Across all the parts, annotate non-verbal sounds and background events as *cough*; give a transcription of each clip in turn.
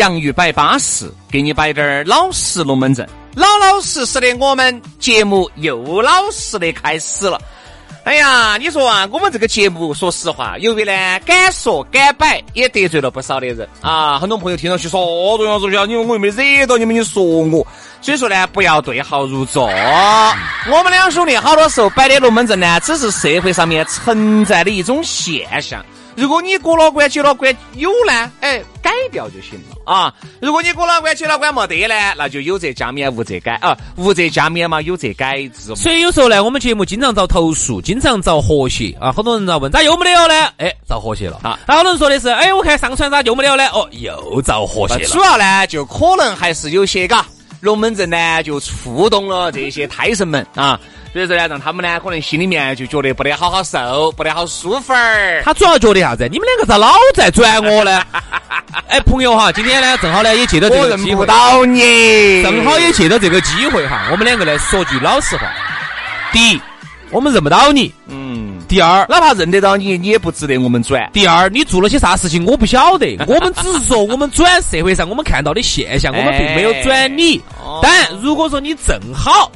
洋芋摆巴适，给你摆点儿老实龙门阵。老老实实的，我们节目又老实的开始了。哎呀，你说啊，我们这个节目，说实话，由于呢敢说敢摆，也得罪了不少的人啊。很多朋友听上去说，哦，杨师兄，你我又没惹到你们，你说我，所以说呢，不要对号入座。我们两兄弟好多时候摆的龙门阵呢，只是社会上面存在的一种现象。如果你过了关、结了关有呢，哎，改掉就行了啊。如果你过了关、结了关没得呢，那就有则加勉，无则改啊，无则加勉嘛，有则改之。所以有时候呢，我们节目经常遭投诉，经常遭和谐啊。很多人在问咋又没得了呢？哎，遭和谐了啊。好多人说的是，哎，我看上传咋就没得了呢？哦，又遭和谐了。主要呢，就可能还是有些嘎龙门阵呢，就触动了这些胎神们啊。所以说呢，让他们呢可能心里面就觉得不得好好受，不得好舒服儿。他主要觉得啥子？你们两个咋老在转我呢？*laughs* 哎，朋友哈，今天呢正好呢也借到这个机会，到你，正好也借到这个机会哈，我们两个来说句老实话。第一，我们认不到你。嗯。第二，哪怕认得到你，你也不值得我们转。第二，你做了些啥事情我不晓得，我们只是说我们转社会上我们看到的现象，我们并没有转你。但如果说你正好。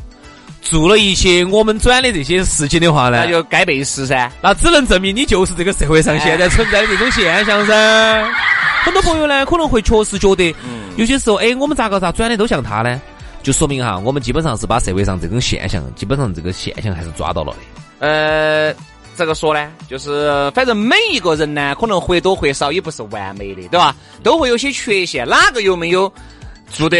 做了一些我们转的这些事情的话呢，那就该背时噻。那只能证明你就是这个社会上现在存在的这种现象噻。很多朋友呢可能会确实觉得，有些时候哎，我们咋个咋转的都像他呢？就说明哈，我们基本上是把社会上这种现象，基本上这个现象还是抓到了的。呃，这个说呢，就是反正每一个人呢，可能或多或少也不是完美的，对吧？都会有些缺陷，哪个又没有做的？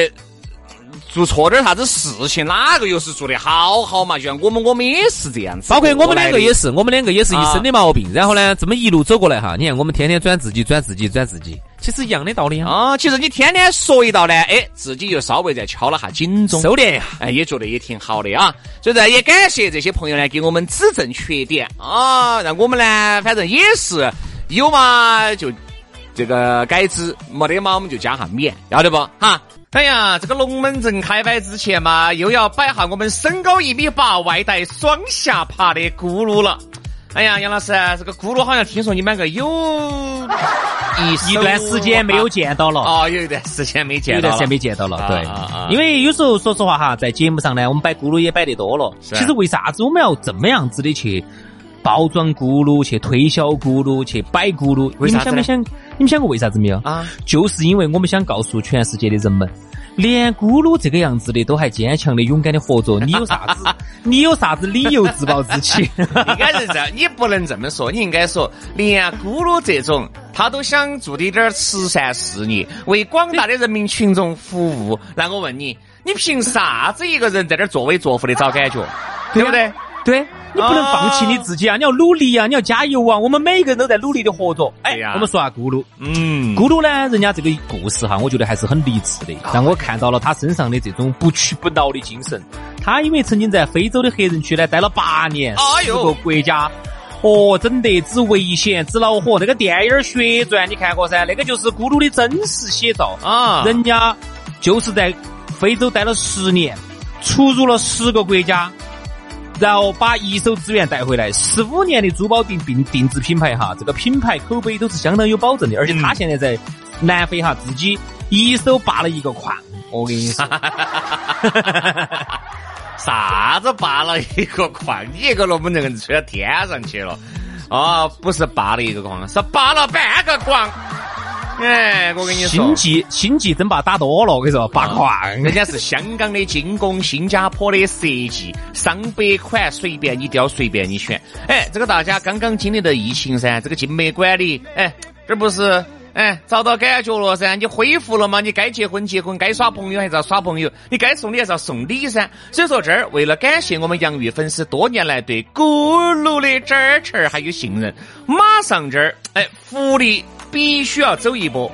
做错点啥子事情，哪个又是做的好好嘛？就像我们，我们也是这样子。包括我们两个也是，我们两个也是一身的毛病。然后呢，这么一路走过来哈，你看我们天天转自己，转自己，转自己，其实一样的道理啊。其实你天天说一道呢，哎，自己又稍微再敲了下警钟，收敛一下，哎，也觉得也挺好的啊。所以呢，也感谢这些朋友呢，给我们指正缺点啊，让我们呢，反正也是有嘛就这个改之，没得嘛我们就加下勉，要得不哈？哎呀，这个龙门阵开摆之前嘛，又要摆下我们身高一米八、外带双下巴的咕噜了。哎呀，杨老师，这个咕噜好像听说你们两个有一一段时间没有见到了。哦，有一段时间没见，有一段时间没见到了。对，因为有时候说实话哈，在节目上呢，我们摆咕噜也摆得多了。其实为啥子我们要这么样子的去包装咕噜、去推销咕噜、去摆咕噜？你们想没想？你们想过为啥子没有？啊，就是因为我们想告诉全世界的人们。连咕噜这个样子的都还坚强的、勇敢的活着，你有啥子？*laughs* 你有啥子理由自暴自弃？*laughs* 应该是这样，你不能这么说，你应该说，连咕噜这种他都想做的点慈善事业，为广大的人民群众服务。那我问你，你凭啥子一个人在这作威作福的找感觉？*laughs* 对不对？对你不能放弃你自己啊！你要努力啊！你要加油啊！我们每一个人都在努力的活着。哎呀，我们说下咕噜，嗯，咕噜呢，人家这个故事哈，我觉得还是很励志的，让我看到了他身上的这种不屈不挠的精神。他因为曾经在非洲的黑人区呢待了八年，四个国家，哦，整得之危险之恼火。那个电影《血传》你看过噻？那个就是咕噜的真实写照啊！人家就是在非洲待了十年，出入了十个国家。然后把一手资源带回来，十五年的珠宝定定定制品牌哈，这个品牌口碑都是相当有保证的。而且他现在在南非哈，自己一手扒了一个矿。我跟你说，*laughs* 啥子扒了一个矿？你一个龙门阵吹到天上去了？啊，不是扒了一个矿，是扒了半个矿。哎，我跟你说，星际星际争霸打多了，我跟你说，八矿，人家是香港的精工，新加坡的设计，上百款随便你挑，随便你选。哎，这个大家刚刚经历的疫情噻，这个静美管理，哎，这不是哎，找到感觉了噻，你恢复了嘛？你该结婚结婚，该耍朋友还是要耍朋友，你该送礼还是要送礼噻。所以说这儿为了感谢我们洋芋粉丝多年来对咕噜的支持还有信任，马上这儿哎福利必须要走一波。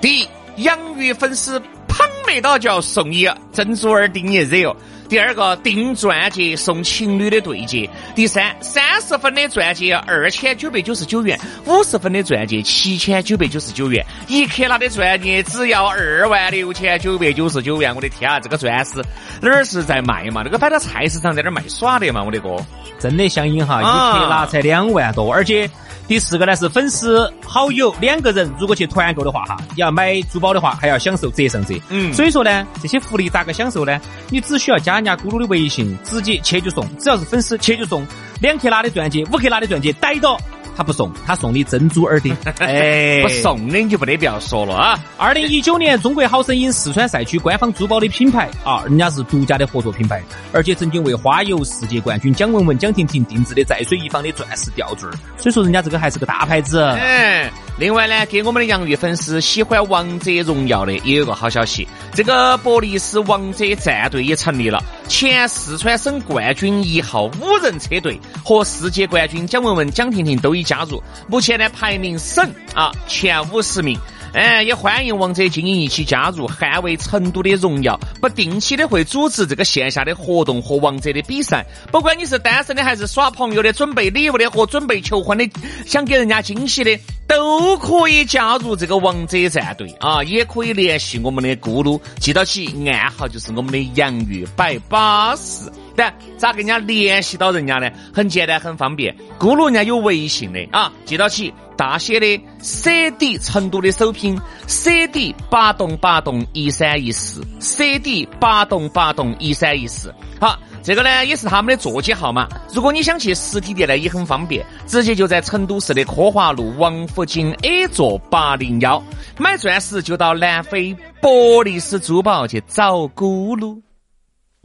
第一，养鱼粉丝捧没到就要送你珍珠耳钉也热。第二个订钻戒送情侣的对戒，第三三十分的钻戒二千九百九十九元，五十分的钻戒七千九百九十九元，一克拉的钻戒只要二万六千九百九十九元。我的天啊，这个钻石哪儿是在卖嘛？那个摆到菜市场在那儿卖耍的嘛？我的哥，真的相应哈，一克拉才两万多，而且。第四个呢是粉丝好友两个人如果去团购的话哈，你要买珠宝的话还要享受折上折。嗯，所以说呢，这些福利咋个享受呢？你只需要加人家咕噜的微信，直接切就送，只要是粉丝切就送两克拉的钻戒，五克拉的钻戒逮到。他不送，他送你珍珠耳钉。*laughs* 哎，不送的你就不得必要说了啊！二零一九年中国好声音四川赛区官方珠宝的品牌啊，人家是独家的合作品牌，而且曾经为花游世界冠军蒋雯雯、蒋婷婷定制的在水一方的钻石吊坠所以说人家这个还是个大牌子。嗯，另外呢，给我们的洋芋粉丝喜欢王者荣耀的也有个好消息，这个博利斯王者战队也成立了。前四川省冠军一号五人车队和世界冠军蒋雯雯、蒋婷婷都已加入，目前呢排名省啊前五十名。哎，也欢迎王者精英一起加入，捍卫成都的荣耀。不定期的会组织这个线下的活动和王者的比赛。不管你是单身的还是耍朋友的，准备礼物的和准备求婚的，想给人家惊喜的，都可以加入这个王者战队啊！也可以联系我们的咕噜，记到起暗号就是我们的洋芋摆巴士。但咋跟人家联系到人家呢？很简单，很方便。咕噜人家有微信的啊，记到起。大写的 CD 成都的首拼 CD 八栋八栋一三一四 CD 八栋八栋一三一四，好，这个呢也是他们的座机号码。如果你想去实体店呢，也很方便，直接就在成都市的科华路王府井 A 座八零幺。买钻石就到南非博利斯珠宝去找咕噜。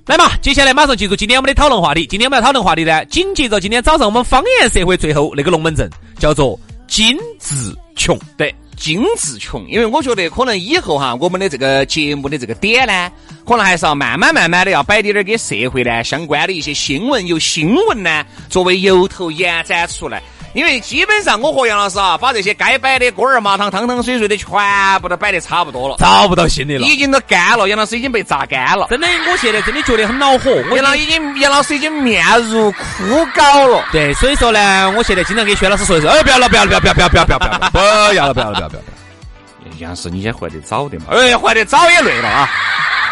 来嘛，接下来马上进入今天我们的讨论话题。今天我们要讨论话题呢，紧接着今天早上我们方言社会最后那个龙门阵叫做。精致穷，对，精致穷，因为我觉得可能以后哈，我们的这个节目的这个点呢，可能还是要慢慢慢慢的要摆点点跟社会呢相关的一些新闻，由新闻呢作为由头延展出来。因为基本上我和杨老师啊，把这些该摆的锅儿麻汤、汤汤水水的全部都摆得差不多了，找不到新的了，已经都干了。杨老师已经被榨干了，真的，我现在真的觉得很恼火。杨老已经，杨老师已经面如枯槁了。对，所以说呢，我现在经常给薛老师说一声，哎，不要了，不要了，不要，不要，不要，不要，不要，不要了，不要了，不要了，不要，不要。杨老师，你先怀得早点嘛。哎，怀得早也累了啊。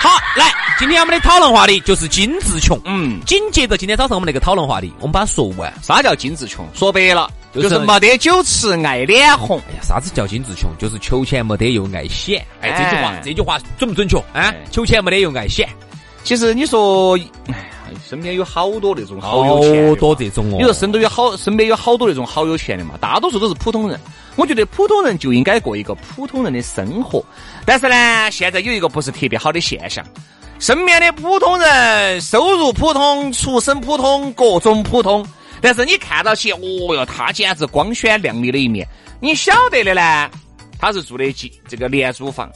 好，来，今天我们的讨论话题就是金志穷。嗯，紧接着今天早上我们那个讨论话题，我们把它说完。啥叫金志穷？说白了。就是没得酒吃爱脸红。哎呀，啥子叫金志穷？就是求钱没得又爱显。哎，这句话，这句话准不准确？啊，求钱没得又爱显。其实你说，哎，身边有好多那种好有钱，好多这种哦。你说身都有好，身边有好多那种好有钱的嘛？大多数都是普通人。我觉得普通人就应该过一个普通人的生活。但是呢，现在有一个不是特别好的现象，身边的普通人收入普通，出身普通，各种普通。但是你看到起，哦哟，他简直光鲜亮丽的一面。你晓得的呢，他是住的几这个廉租房；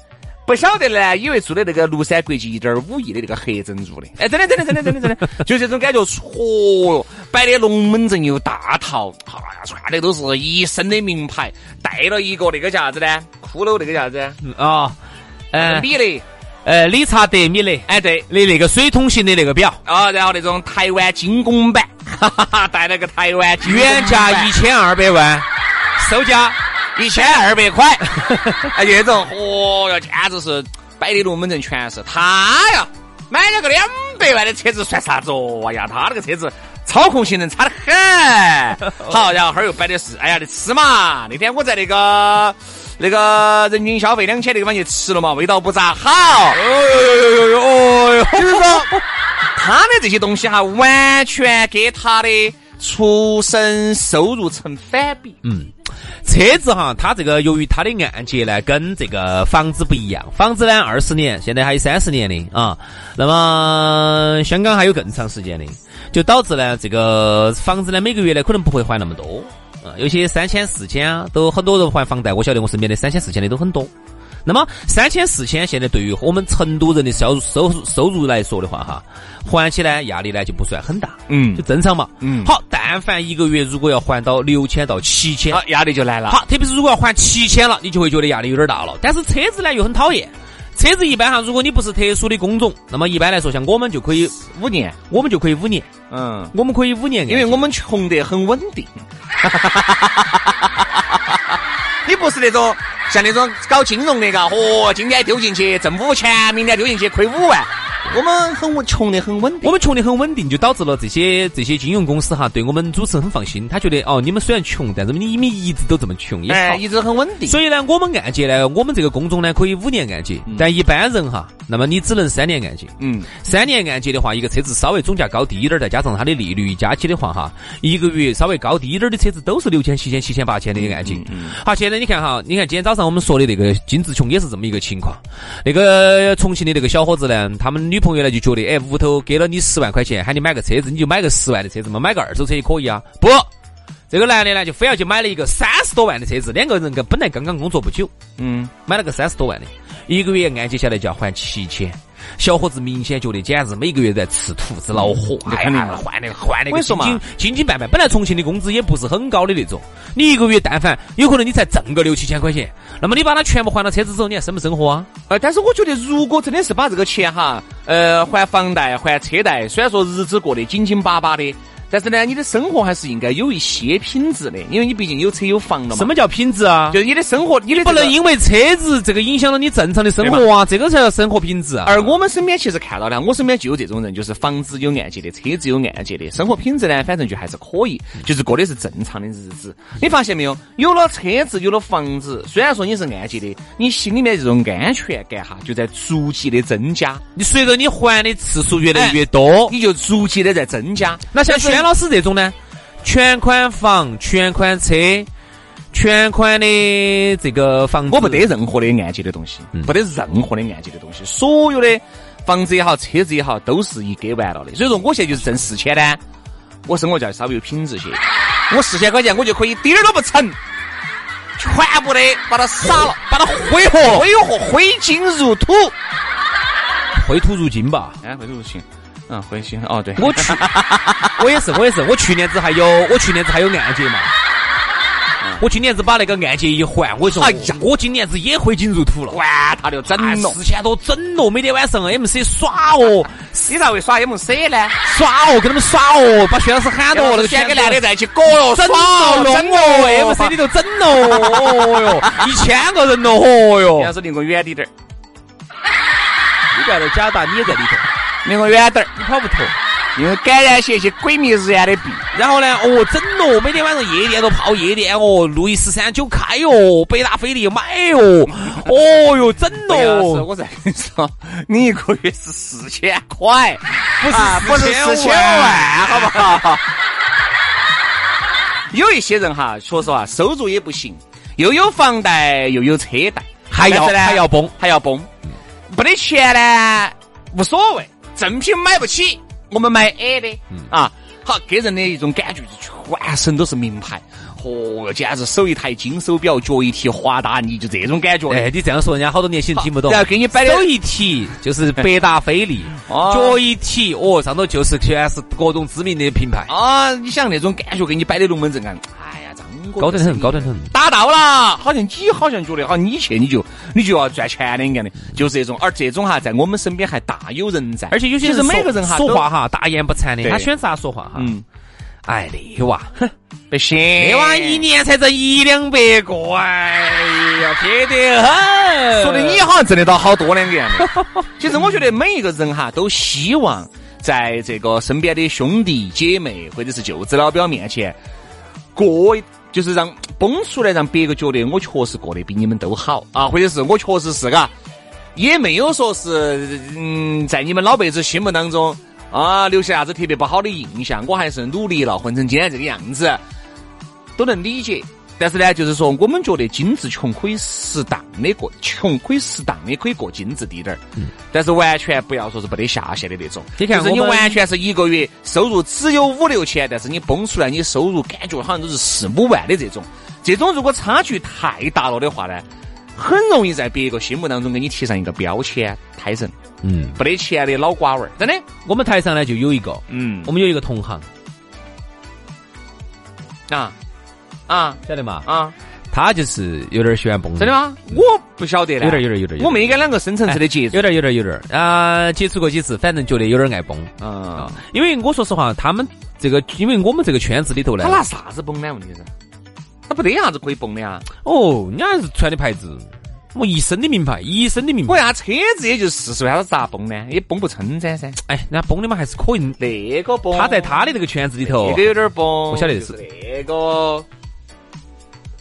不晓得呢，以为住的那个庐山国际一点五亿的那个黑珍珠的。哎，真的，真的，真的，真的，真的，*laughs* 就这种感觉。嚯哟，摆的龙门阵又大套，哎呀，穿的都是一身的名牌，带了一个那个叫啥子呢？骷髅那个叫啥子？啊，嗯，米勒，呃，理查德米勒。哎，对，的那个水桶型的那个表啊，然后那种台湾精工版。哈哈哈，带了个台湾，原价一千二百万，*laughs* 售价一千二百块，*laughs* 哎，这种，哦哟，简直是摆的龙门阵全是他呀！买了个两百万的车子算啥子哦？哎呀，他那个车子操控性能差得很。好，然后后儿又摆的是，哎呀，你吃嘛？那天我在那个那个人均消费两千那个地方去吃了嘛，味道不咋好。哦哟哟哟哟哟！哦哟，就是说。他的这些东西哈，完全给他的出生收入成反比。嗯，车子哈，它这个由于它的按揭呢，跟这个房子不一样。房子呢，二十年，现在还有三十年的啊。那么香港还有更长时间的，就导致呢，这个房子呢，每个月呢可能不会还那么多。有些三千四千啊，都很多人还房贷。我晓得我身边的三千四千的都很多。那么三千四千现在对于我们成都人的收入收入收入来说的话，哈，还起来压力呢就不算很大，嗯，就正常嘛，嗯。好，但凡一个月如果要还到六千到七千，压力就来了。好，特别是如果要还七千了，你就会觉得压力有点大了。但是车子呢又很讨厌。车子一般哈，如果你不是特殊的工种，那么一般来说，像我们就可以五年，我们就可以五年，嗯，我们可以五年，因为我们穷得很稳定。*laughs* *laughs* 你不是那种像那种搞金融的，嘎，哦，今天丢进去挣五千，明天丢进去亏五万。我们很稳，穷的很稳定。我们穷的很稳定，就导致了这些这些金融公司哈，对我们主持人很放心。他觉得哦，你们虽然穷，但是你们一直都这么穷，哎，一直很稳定。所以呢，我们按揭呢，我们这个工种呢，可以五年按揭，但一般人哈，那么你只能三年按揭。嗯，三年按揭的话，一个车子稍微总价高低一点，再加上它的利率加起的话哈，一个月稍微高低一点的车子都是六千、七千、七千、八千的按揭。好，现在你看哈，你看今天早上我们说的那个金志琼也是这么一个情况。那个重庆的那个小伙子呢，他们女朋友呢就觉得，哎。屋头给了你十万块钱，喊你买个车子，你就买个十万的车子嘛，买个二手车也可以啊。不，这个男的呢，就非要去买了一个三十多万的车子。两个人跟本来刚刚工作不久，嗯，买了个三十多万的，一个月按揭下来就要还七千。小伙子明显觉得简直每个月在吃土子恼火，哎呀换那个换那个，紧紧紧紧办办。本来重庆的工资也不是很高的那种，你一个月但凡有可能你才挣个六七千块钱，那么你把它全部还了车子之后，你还生不生活啊？呃，但是我觉得如果真的是把这个钱哈，呃，还房贷还车贷，虽然说日子过得紧紧巴巴的。但是呢，你的生活还是应该有一些品质的，因为你毕竟有车有房了嘛。什么叫品质啊？就是你的生活，你的不能因为车子这个影响了你正常的生活啊，这个才叫生活品质啊。而我们身边其实看到的，我身边就有这种人，就是房子有按揭的，车子有按揭的，生活品质呢，反正就还是可以，就是过的是正常的日子。你发现没有？有了车子，有了房子，虽然说你是按揭的，你心里面这种安全感哈，就在逐级的增加。你随着你还的次数越来越多，你就逐级的在增加。那像轩老师这种呢？全款房、全款车、全款的这个房子，我不得任何的按揭的东西，不得任何的按揭的东西，所有的房子也好、车子也好，都是一给完了的。所以说，我现在就是挣四千呢，我生活就要稍微有品质些。我四千块钱，我就可以点儿都不沉，全部的把它撒了，把它挥霍，挥霍，挥金如土，挥土如金吧？哎，挥土如金。嗯，回去哦，对，我去，*laughs* 我也是，我也是，我去年子还有，我去年子还有按揭嘛，我今年子把那个按揭一还，我说，哎呀，我今年子也挥金如土了，管他的整了，四千多整了，每天晚上 MC 耍哦，*laughs* 你咋会耍 MC 呢？耍哦，跟他们耍哦，把薛老师喊到那个两个男的在一起搞了，整哦，整哦，MC 里头整哦，哦哟，一千个人哦，哦哟，要是离我远点点儿，你不要在加大，你也在里头。离我远点儿，你跑不脱。因为感染些些鬼迷日眼的病，然后呢，哦，整咯，每天晚上夜店都泡夜店哦，路易十三九开哦，百达翡丽买哦，*laughs* 哦哟，整咯。我再跟你说，你一个月是四千块，不是不是四千万，好不好？有一些人哈，说实话，收入也不行，又有房贷又有车贷，还要还要崩还要崩，没得钱呢，无所谓。正品买不起，我们买 A 的啊，好给人的一种感觉是全身都是名牌，嚯，简直手一台金手表，脚一提华达尼，就这种感觉。哎，你这样说，人家好多年轻人听不懂。然后给你摆手一提就是百达翡丽，*laughs* 脚一提哦，上头就是全是各种知名的品牌啊。你想那种感觉，给你摆的龙门阵啊。高得很，高得很，达到了，好像你好像觉得，好，你去你就你就要赚钱的，一样的，就是这种。而这种哈，在我们身边还大有人在。而且有些人每个人哈说话哈大言不惭的，他喜欢咋说话哈？嗯，哎，那娃，哼，不行，那娃一年才挣一两百个，哎呀，撇得很。说的你好像挣得到好多两个样的。其实我觉得每一个人哈，都希望在这个身边的兄弟姐妹或者是舅子老表面前过。就是让 *tsk* 蹦出来，让别个觉得我确实过得比你们都好啊，或者是我确实是嘎，也没有说是嗯，在你们老辈子心目当中啊留下啥子特别不好的印象，我还是努力了，混成今天这个样子，都能理解。但是呢，就是说我们觉得精致穷可以适当的过，穷可以适当的可以过精致滴点儿。嗯。但是完全不要说是不得下限的那种。你看，就是你完全是一个月收入只有五六千，但是你崩出来你收入感觉好像都是四五万的这种。这种如果差距太大了的话呢，很容易在别个心目当中给你贴上一个标签——胎神。嗯，不得钱的老瓜娃儿，真的。我们台上呢就有一个，嗯，我们有一个同行，啊啊，晓得嘛？啊，他就是有点喜欢蹦。真的吗？我不晓得有点有点有点。我没跟两个深层次的接触。有点有点有点啊，接触过几次，反正觉得有点爱蹦。啊，因为我说实话，他们这个，因为我们这个圈子里头呢，他拿啥子蹦呢？问题是？他不得啥子可以蹦的啊？哦，人家是穿的牌子，我一身的名牌，一身的名牌。我呀，车子也就四十万，他咋蹦呢？也蹦不撑噻噻。哎，人家蹦的嘛还是可以。那个蹦，他在他的这个圈子里头，那个有点蹦。我晓得是那个。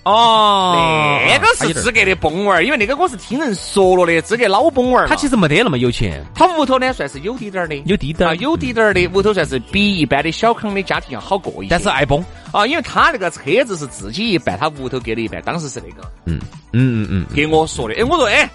哦，那个是资格的崩娃儿，因为那个我是听人说了的，资格老崩娃儿。他其实没得那么有钱，他屋头呢算是有滴点儿的，有滴点儿，有滴点儿的屋头算是比一般的小康的家庭要好过一些。但是爱崩啊，因为他那个车子是自己一半，他屋头给了一半，当时是那个，嗯嗯嗯嗯，给我说的。哎，我说哎，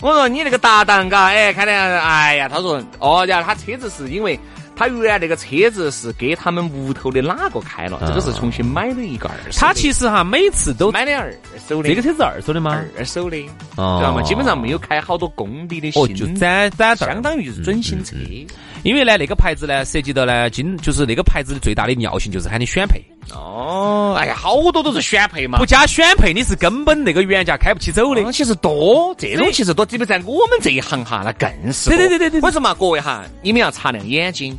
我说你那个搭档嘎，哎，看到，哎呀，他说哦，然后他车子是因为。他原来那个车子是给他们屋头的哪个开了？这个是重新买的一个二手。他其实哈每次都买的二手的。这个车子二手的吗？二手的，知道吗？基本上没有开好多公里的新。哦，就攒攒相当于就是准新车。因为呢，那个牌子呢，涉及到呢，今就是那个牌子的最大的尿性就是喊你选配。哦，哎呀，好多都是选配嘛。不加选配，你是根本那个原价开不起走的。其实多，这种其实多，特别在我们这一行哈，那更是。对对对对对。为什么各位哈，你们要擦亮眼睛。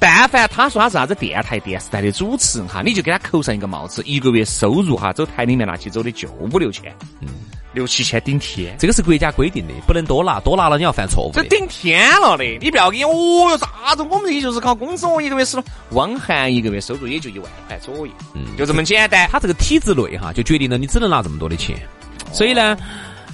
但凡他说他是啥子电台、电视台的主持人哈，你就给他扣上一个帽子，一个月收入哈，走台里面拿起走的就五六千，嗯，六七千顶天。这个是国家规定的，不能多拿，多拿了你要犯错误。这顶天了的，你不要给哦哟啥子，我们这就是靠工资，我一个月是汪涵一个月收入也就一万块左右，嗯，就这么简单。他这个体制内哈，就决定了你只能拿这么多的钱，所以呢。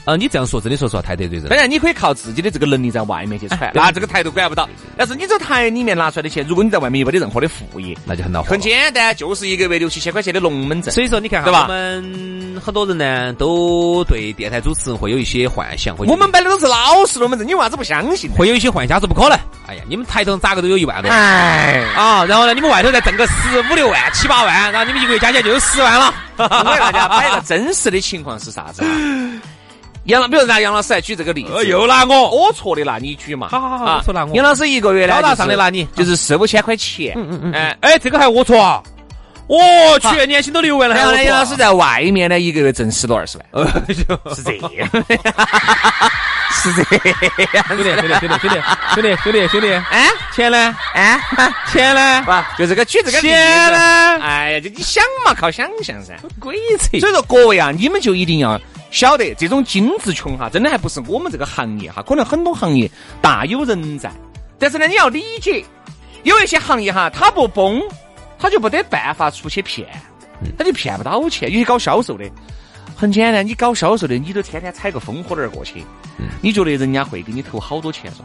啊，你这样说真的说实话太得罪人。当然，你可以靠自己的这个能力在外面去传，那这个台都管不到。但是你这台里面拿出来的钱，如果你在外面又没得任何的副业，那就很恼火。很简单，就是一个月六七千块钱的龙门阵。所以说，你看，对吧？我们很多人呢，都对电台主持人会有一些幻想。我们摆的都是老实龙门阵，你为啥子不相信？会有一些幻想是不可能。哎呀，你们台头咋个都有一万多？哎，啊，然后呢，你们外头再挣个十五六万、七八万，然后你们一个月加起来就有十万了。*laughs* 我给大家摆个真实的情况是啥子？*laughs* 杨老，比如拿杨老师来举这个例子，又拿我，我错的拿你举嘛。好好好，我错拿我。杨老师一个月呢，高大上的拿你，就是四五千块钱。嗯嗯嗯。哎哎，这个还我错啊！我去，年薪都六万了。然后呢，杨老师在外面呢，一个月挣十多二十万。是这样。是这样。兄弟兄弟兄弟兄弟兄弟兄弟兄弟，哎，钱呢？哎，钱呢？不，就这个举这个钱呢？哎呀，就你想嘛，靠想象噻。鬼扯。所以说各位啊，你们就一定要。晓得这种精致穷哈，真的还不是我们这个行业哈，可能很多行业大有人在。但是呢，你要理解，有一些行业哈，他不崩，他就没得办法出去骗，他就骗不到钱。有些搞销售的，很简单，你搞销售的，你都天天踩个风火轮过去，你觉得人家会给你投好多钱嗦？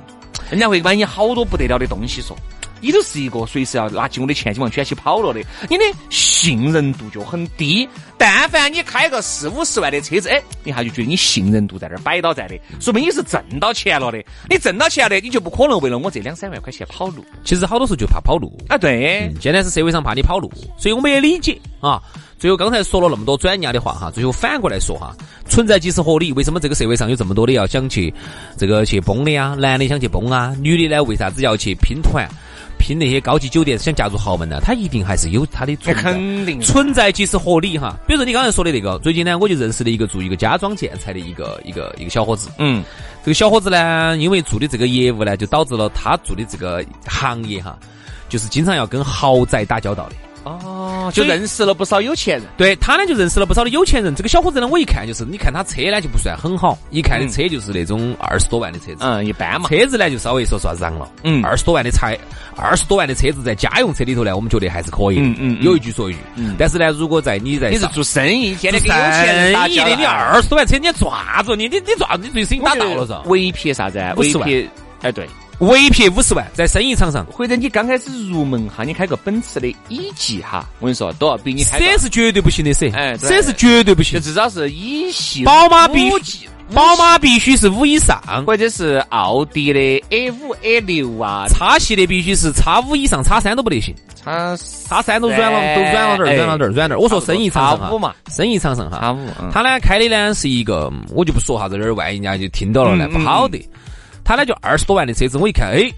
人家会买你好多不得了的东西说？你都是一个随时要拿起我的钱就往卷起跑了的，你的信任度就很低。但凡你开个四五十万的车子，哎，一下就觉得你信任度在那儿摆到在的，说明你是挣到钱了的。你挣到钱了的，你就不可能为了我这两三万块钱跑路。其实好多时候就怕跑路啊，对，现在是社会上怕你跑路，所以我们也理解啊。最后刚才说了那么多转压的话哈，最后反过来说哈，存在即是合理。为什么这个社会上有这么多的要想去这个去崩的呀？男的想去崩啊，女的呢为啥子要去拼团？拼那些高级酒店想嫁入豪门呢？他一定还是有他的存在。*laughs* 肯定存在即是合理哈。比如说你刚才说的那个，最近呢，我就认识了一个做一个家装建材的一个一个一个小伙子。嗯，这个小伙子呢，因为做的这个业务呢，就导致了他做的这个行业哈，就是经常要跟豪宅打交道的。哦，就认识了不少有钱人。对他呢，就认识了不少的有钱人。这个小伙子呢，我一看就是，你看他车呢就不算很好，一看的车就是那种二十多万的车子。嗯，一般嘛。车子呢就稍微说算让了。嗯，二十多万的车，二十多万的车子在家用车里头呢，我们觉得还是可以。嗯嗯。有一句说一句。嗯。但是呢，如果在你在你是做生意，天天跟有钱人打交道，你二十多万车，你抓住你你你抓你最生意打到了是？唯一撇啥子？唯一撇，哎对。唯撇五十万在生意场上，或者你刚开始入门哈，你开个奔驰的 E 级哈，我跟你说都要比你开。这是绝对不行的噻，哎，这是绝对不行，至少是 E 系。宝马必须，宝马必须是五以上，或者是奥迪的 A 五 A 六啊，叉系的必须是叉五以上，叉三都不得行，叉叉三都软了，都软了点，软了点，软点。我说生意场上哈，生意场上哈，叉五，他呢开的呢是一个，我就不说啥子，这儿万一人家就听到了呢，不好的。他呢就二十多万的车子，我一看，哎。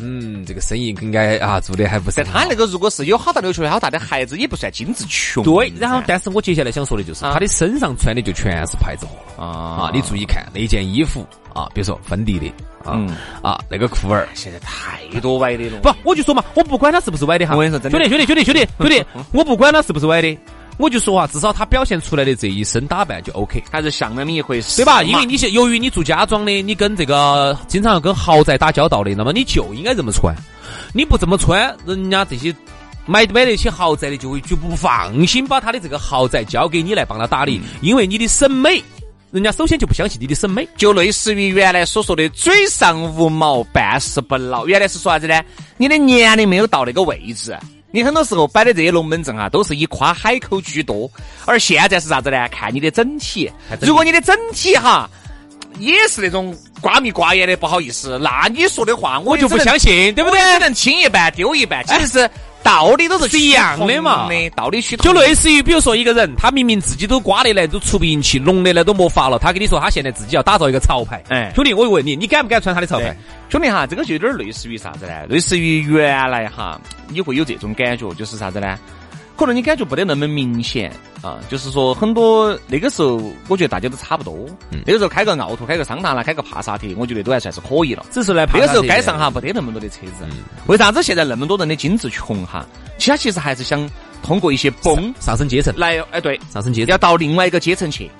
嗯，这个生意应该啊做的还不是。他那个如果是有好大的球、好大的孩子，也不算精致穷。对，然后但是我接下来想说的就是，他的身上穿的就全是牌子货啊啊！你注意看那件衣服啊，比如说芬迪的啊啊，那个裤儿现在太多歪的了。不，我就说嘛，我不管他是不是歪的哈。我跟你说，兄弟兄弟兄弟兄弟兄弟，*laughs* 我不管他是不是歪的。我就说啊，至少他表现出来的这一身打扮就 OK，还是像那么一回事，对吧？因为你由于你做家装的，你跟这个经常要跟豪宅打交道的，那么你就应该这么穿。你不这么穿，人家这些买买得起豪宅的就会就不放心把他的这个豪宅交给你来帮他打理，因为你的审美，人家首先就不相信你的审美，就类似于原来所说的嘴上无毛，办事不牢。原来是说啥子呢？你的年龄没有到那个位置。你很多时候摆的这些龙门阵啊，都是以夸海口居多，而现在是啥子呢？看你的整体。如果你的整体哈也是那种瓜米瓜眼的，不好意思，那你说的话我就不相信，对不对？只能轻一半丢一半，其实是。道理都是是一样的嘛，道理趋就类似于比如说一个人，他明明自己都瓜的来都出不进去，龙的来都没法了，他跟你说他现在自己要打造一个潮牌，哎，兄弟，我问你，你敢不敢穿他的潮牌？兄弟哈，这个就有点类似于啥子呢？类似于原来哈，你会有这种感觉，就是啥子呢？可能你感觉不得那么明显啊，就是说很多那个时候，我觉得大家都差不多。那个时候开个奥拓，开个桑塔纳，开个帕萨特，我觉得都还算是可以了。只是呢，那个时候街上哈不得那么多的车子。为啥子现在那么多人的精致穷哈？其他其实还是想通过一些崩上升阶层来，哎对，上升阶层要到另外一个阶层去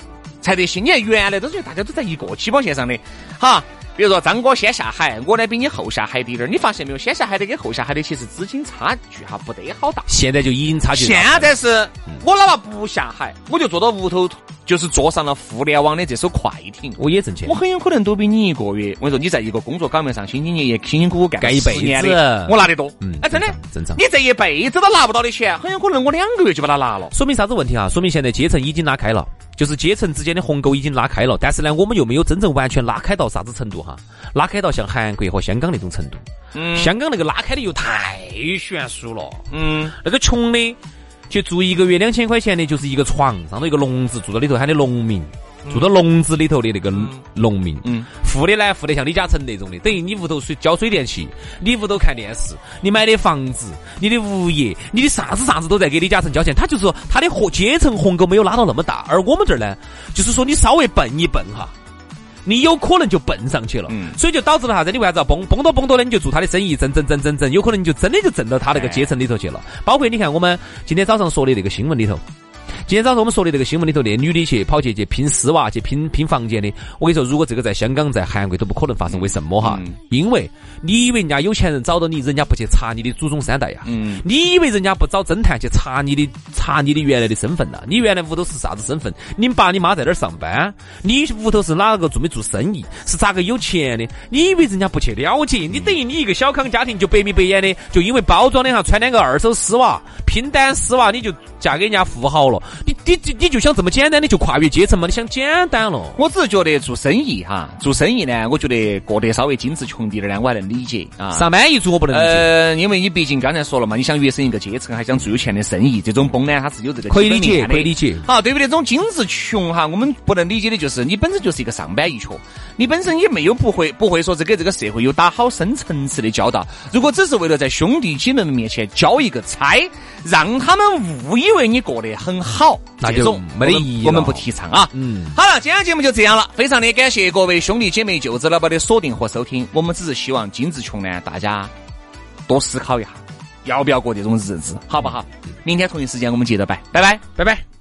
才得行。你看原来都是大家都在一个起跑线上的，哈。比如说张哥先下海，我呢比你后下海滴点儿。你发现没有？先下海的跟后下海的其实资金差距哈不得好大。现在就已经差距。现在是我哪怕不下海，我就坐到屋头，就是坐上了互联网的这艘快艇，我也挣钱。我很有可能都比你一个月。我跟你说，你在一个工作岗位上兢兢业业、辛辛苦苦干干一辈子，我拿得多。嗯，哎，真的正常。你这一辈子都拿不到的钱，很有可能我两个月就把它拿了。说明啥子问题啊？说明现在阶层已经拉开了。就是阶层之间的鸿沟已经拉开了，但是呢，我们又没有真正完全拉开到啥子程度哈，拉开到像韩国和香港那种程度。嗯，香港那个拉开的又太悬殊了。嗯，那个穷的去住一个月两千块钱的，就是一个床上头一个笼子，住到里头喊的农民。住到笼子里头的那个农民，嗯，富的呢，富的像李嘉诚那种的，等于你屋头水交水电气，你屋头看电视，你买的房子，你的物业，你的啥子啥子都在给李嘉诚交钱。他就是说他的和阶层鸿沟没有拉到那么大，而我们这儿呢，就是说你稍微笨一笨哈，你有可能就蹦上去了，所以就导致了啥子？你为啥子要崩崩多崩多的？你就做他的生意，挣挣挣挣挣，有可能你就真的就挣到他那个阶层里头去了。包括你看我们今天早上说的那个新闻里头。今天早上我们说的这个新闻里头，那女的去跑去去拼丝袜，去拼拼房间的。我跟你说，如果这个在香港、在韩国都不可能发生。为什么哈？因为你以为人家有钱人找到你，人家不去查你的祖宗三代呀？嗯。你以为人家不找侦探去查你的查你的原来的身份呐？你原来屋头是啥子身份？你爸你妈在哪儿上班？你屋头是哪个做没做生意？是咋个有钱的？你以为人家不去了解？你等于你一个小康家庭就白眉白眼的，就因为包装的哈，穿两个二手丝袜，拼单丝袜，你就嫁给人家富豪了？你你你你就想这么简单的就跨越阶层嘛？你想简单了？我只是觉得做生意哈，做生意呢，我觉得过得稍微精致穷滴点呢，我还能理解啊。上班一族我不能理解，呃，因为你毕竟刚才说了嘛，你想跃升一个阶层，还想做有钱的生意，这种崩呢，它是有这个可以理解，可以理解。好，对于那种精致穷哈，我们不能理解的就是你本身就是一个上班一族，你本身也没有不会不会说这个这个社会有打好深层次的交道。如果只是为了在兄弟姐妹们面前交一个差，让他们误以为你过得很好。那就没得意义我们不提倡啊。嗯，好了，今天节目就这样了，非常的感谢各位兄弟姐妹、舅子老板的锁定和收听。我们只是希望金志穷呢，大家多思考一下，要不要过这种日子，好不好？明天同一时间我们接着拜，拜拜，拜拜。